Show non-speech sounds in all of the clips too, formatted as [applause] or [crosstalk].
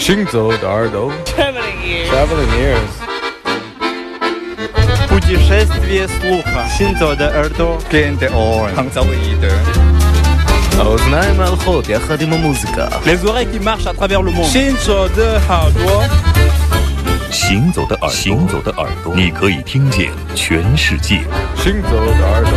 行走的耳朵 Traveling ears. Traveling ears Путешествие слуха. Синто де Эрдо. Кенте он. Хангзавиде. האוזניים ההלכות יחד עם המוזיקה Les oreilles qui marchent à travers le monde. 行走的耳朵，行走的耳朵，行走的耳朵，你可以听见全世界。行走的耳朵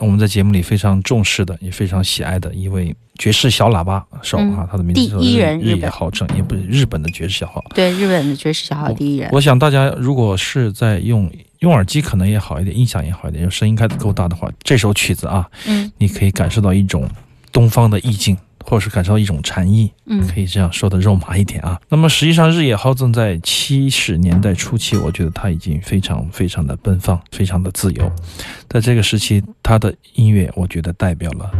我们在节目里非常重视的，也非常喜爱的一位爵士小喇叭手啊，嗯他的名字叫第一人日野浩正，也不是日本的爵士小号。对，日本的爵士小号第一人。我想大家如果是在用用耳机，可能也好一点，音响也好一点，声音开的够大的话，这首曲子啊，嗯你可以感受到一种东方的意境，或者是感受到一种禅意。嗯可以这样说的肉麻一点啊。那么实际上，日野浩正在七十年代初期，我觉得他已经非常非常的奔放，非常的自由。在这个时期，他的音乐我觉得代表了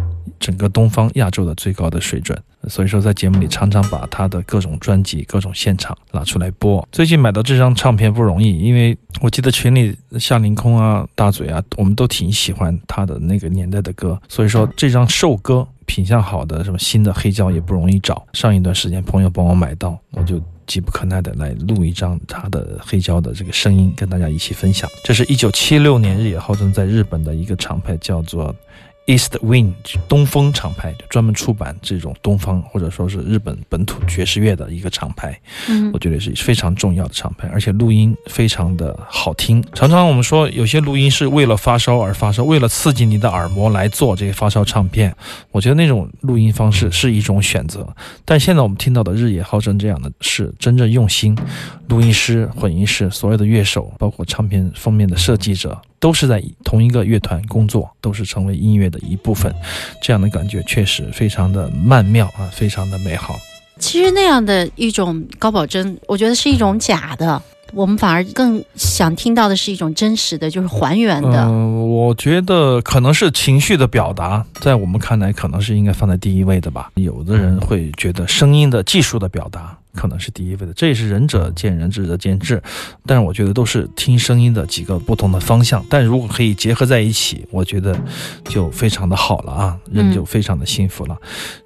整个东方亚洲的最高的水准。所以说，在节目里常常把他的各种专辑、各种现场拿出来播。最近买到这张唱片不容易，因为我记得群里夏凌空啊、大嘴啊，我们都挺喜欢他的那个年代的歌。所以说，这张寿歌品相好的什么新的黑胶也不容易找。上一段时间朋友帮我买到，我就急不可耐的来录一张他的黑胶的这个声音，跟大家一起分享。这是一九七六年日野浩正在日本的一个厂牌叫做。East Wind 东风厂牌就专门出版这种东方或者说是日本本土爵士乐的一个厂牌，嗯我觉得是非常重要的厂牌，而且录音非常的好听。常常我们说有些录音是为了发烧而发烧，为了刺激你的耳膜来做这个发烧唱片。我觉得那种录音方式是一种选择，但现在我们听到的日野浩正这样的是真正用心，录音师、混音师、所有的乐手，包括唱片封面的设计者，都是在同一个乐团工作，都是成为音乐的一部分。这样的感觉确实非常的曼妙啊，非常的美好。其实那样的一种高保真，我觉得是一种假的。我们反而更想听到的是一种真实的，就是还原的。嗯、我觉得可能是情绪的表达，在我们看来可能是应该放在第一位的吧。有的人会觉得声音的技术的表达可能是第一位的，这也是仁者见仁，智者见智。但是我觉得都是听声音的几个不同的方向，但如果可以结合在一起，我觉得就非常的好了啊，人就非常的幸福了。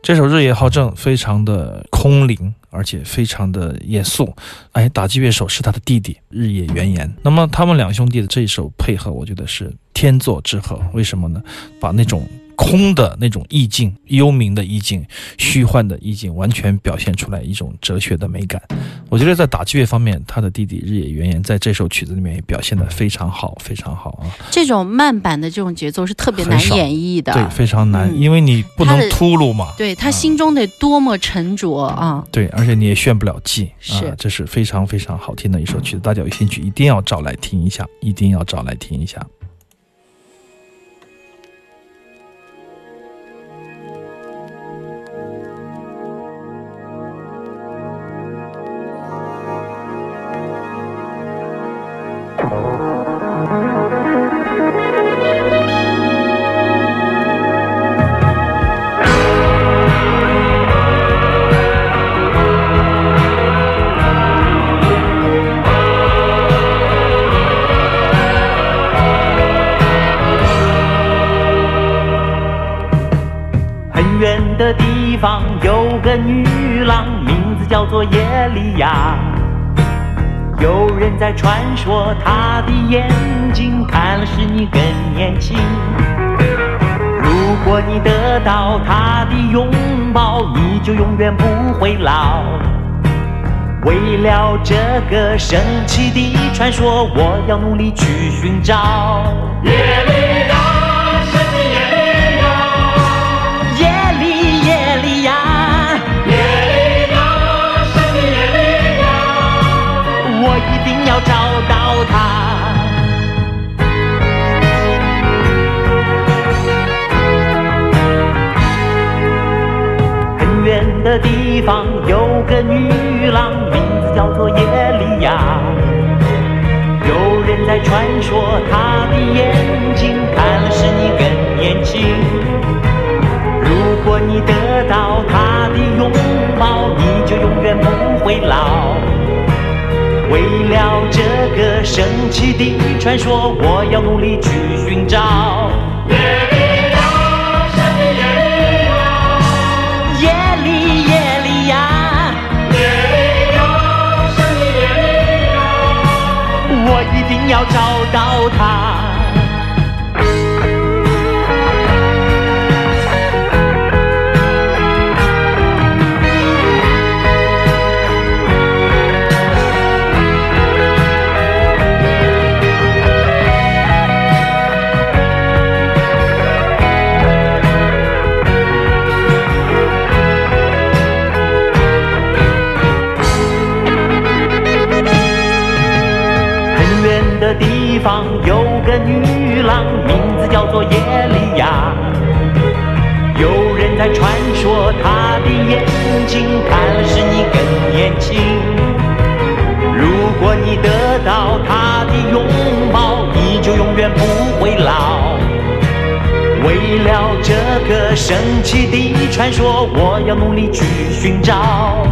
这首《日夜好正》非常的空灵。而且非常的严肃，哎，打击乐手是他的弟弟日野原言。那么他们两兄弟的这一首配合，我觉得是天作之合。为什么呢？把那种空的那种意境、幽冥的意境、虚幻的意境，完全表现出来一种哲学的美感。我觉得在打击乐方面，他的弟弟日野原言在这首曲子里面也表现得非常好，非常好啊。这种慢板的这种节奏是特别难演绎的，对，非常难，嗯因为你不能秃噜嘛。对他啊心中得多么沉着啊！对，而且你也炫不了技，是啊，这是非常非常好听的一首曲子，大家有兴趣一定要找来听一下，一定要找来听一下。远的地方有个女郎，名字叫做耶利亚。有人在传说她的眼睛看了使你更年轻。如果你得到她的拥抱，你就永远不会老。为了这个神奇的传说，我要努力去寻找。耶利的地方有个女郎，名字叫做耶利亚。有人在传说她的眼睛看了使你更年轻。如果你得到她的拥抱，你就永远不会老。为了这个神奇的传说，我要努力去寻找。要找到他。名字叫做耶利亚。有人在传说，他的眼睛看了使你更年轻。如果你得到他的拥抱，你就永远不会老。为了这个神奇的传说，我要努力去寻找。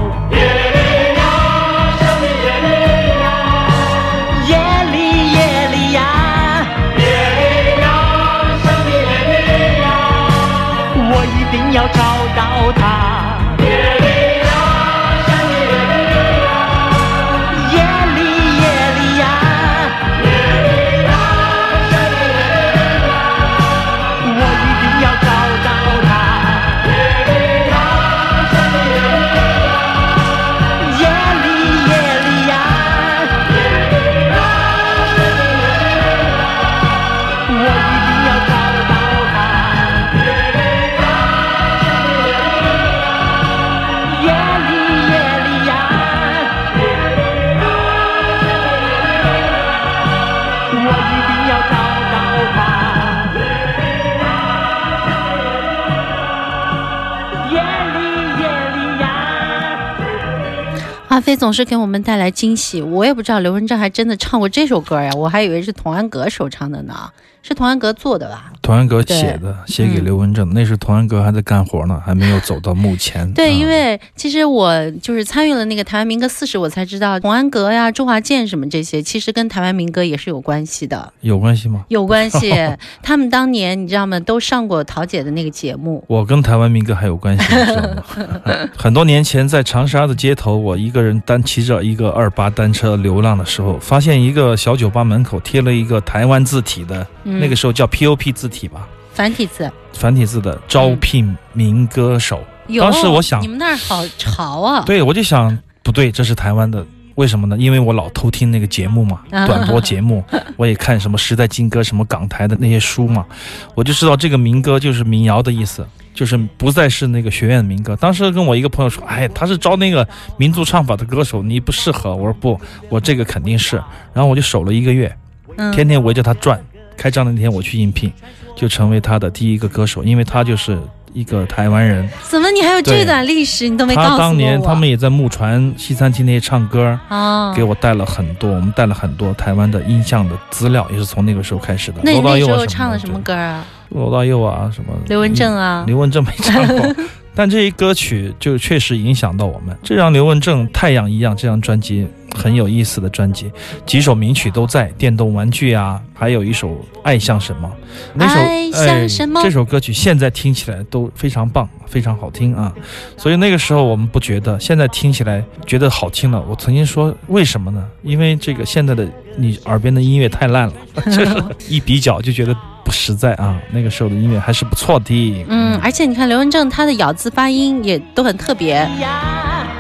飞总是给我们带来惊喜，我也不知道刘文正还真的唱过这首歌呀，我还以为是童安格首唱的呢，是童安格做的吧？童安格写的，写给嗯刘文正，那时童安格还在干活呢，还没有走到幕前。对，啊因为其实我就是参与了那个台湾民歌四十，我才知道童安格呀、周华健什么这些，其实跟台湾民歌也是有关系的，有关系吗？有关系。[laughs] 他们当年你知道吗？都上过桃姐的那个节目。我跟台湾民歌还有关系，你知道吗？[laughs] 很多年前在长沙的街头，我一个人单骑着一个二八单车流浪的时候，发现一个小酒吧门口贴了一个台湾字体的，嗯那个时候叫 POP 字体吧，繁体字繁体字的招聘民歌手。有。当时我想你们那儿好潮啊！对，我就想不对，这是台湾的。为什么呢？因为我老偷听那个节目嘛，啊短播节目，[laughs] 我也看什么时代金歌、什么港台的那些书嘛，我就知道这个民歌就是民谣的意思，就是不再是那个学院的民歌。当时跟我一个朋友说，哎，他是招那个民族唱法的歌手，你不适合。我说不，我这个肯定是。然后我就守了一个月，嗯，天天围着他转。开张的那天我去应聘，就成为他的第一个歌手，因为他就是一个台湾人。怎么你还有这段历史？你都没告诉他我。当年他们也在木船西餐厅那些唱歌，啊，给我带了很多，我们带了很多台湾的音像的资料，也是从那个时候开始的。那你那时候罗大佑啊什么的什么？歌啊？对罗大佑啊，什么刘文正啊，刘文正没唱过，[laughs] 但这些歌曲就确实影响到我们。这张刘文正《太阳一样》这张专辑很有意思的专辑，几首名曲都在，电动玩具啊，还有一首《爱像什么》。那首爱像什么哎、这首歌曲现在听起来都非常棒，非常好听啊。所以那个时候我们不觉得，现在听起来觉得好听了。我曾经说为什么呢？因为这个现在的你耳边的音乐太烂了，[laughs] 就是一比较就觉得不实在啊。那个时候的音乐还是不错的。嗯，而且你看刘文正他的咬字发音也都很特别，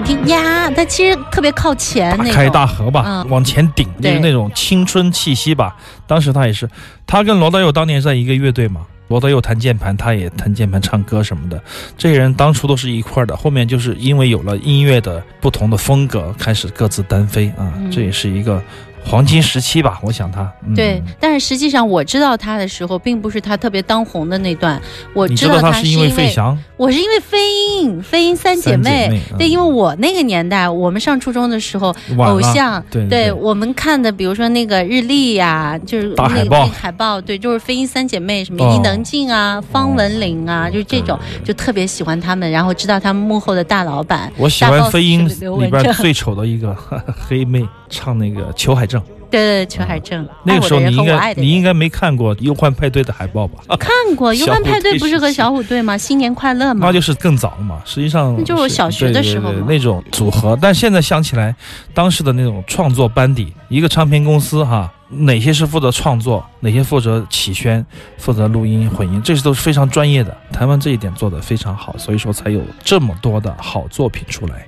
你听呀，他其实特别靠前那种。大开大合吧，嗯往前顶，就是那种青春气息吧。当时他也是，他跟罗大佑当年在一个乐队嘛，罗大佑弹键盘，他也弹键盘、唱歌什么的。这些人当初都是一块儿的，后面就是因为有了音乐的不同的风格，开始各自单飞啊。嗯这也是一个黄金时期吧，我想他。嗯、对，但是实际上我知道他的时候，并不是他特别当红的那段，我知道他是因为费翔，我是因为飞鹰，飞鹰三姐三妹。对，因为我那个年代，我们上初中的时候，偶像，对对。我们看的，比如说那个日历呀、就是那个大海报。那个海报，对，就是飞鹰三姐妹，什么哦。伊能静啊、方文琳啊，就是这种，就特别喜欢他们，然后知道他们幕后的大老板。我喜欢飞鹰里边最丑的一个 [laughs] 黑妹，唱那个裘海正。对对对，裘海正，那个时候你应该你应该没看过《忧欢派对》的海报吧？看过《忧小虎欢派对不是和小虎队吗？新年快乐吗？那就是更早了嘛，实际上那就是我小学的时候那种组合。但现在想起来，当时的那种创作班底，一个唱片公司哈，哪些是负责创作，哪些负责起宣、负责录音、混音，这些都是非常专业的。台湾这一点做得非常好，所以说才有这么多的好作品出来。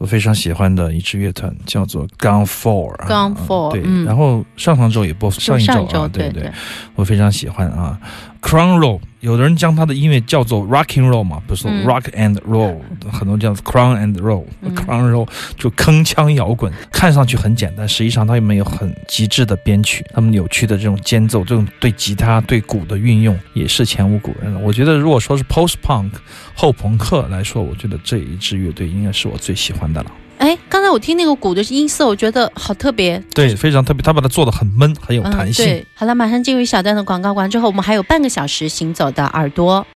我非常喜欢的一支乐团叫做 Gone Four 啊。Gone Four，对，嗯然后上上周也播上一周啊，对对，我非常喜欢啊。Crown Roll，有的人将他的音乐叫做 rock and Roll 嘛，不是说嗯 Rock and Roll，、很多叫 Crown and Roll，Crown、嗯 Roll 就铿锵摇滚，看上去很简单，实际上它们有很极致的编曲，他们扭曲的这种间奏，这种对吉他、对鼓的运用也是前无古人了。我觉得如果说是 Post Punk 后朋克来说，我觉得这一支乐队应该是我最喜欢的了。哎，刚才我听那个鼓的音色，我觉得好特别，对，非常特别，他把它做的很闷，很有弹性。嗯。对，好了，马上进入一小段的广告，完之后我们还有半个小时行走的耳朵。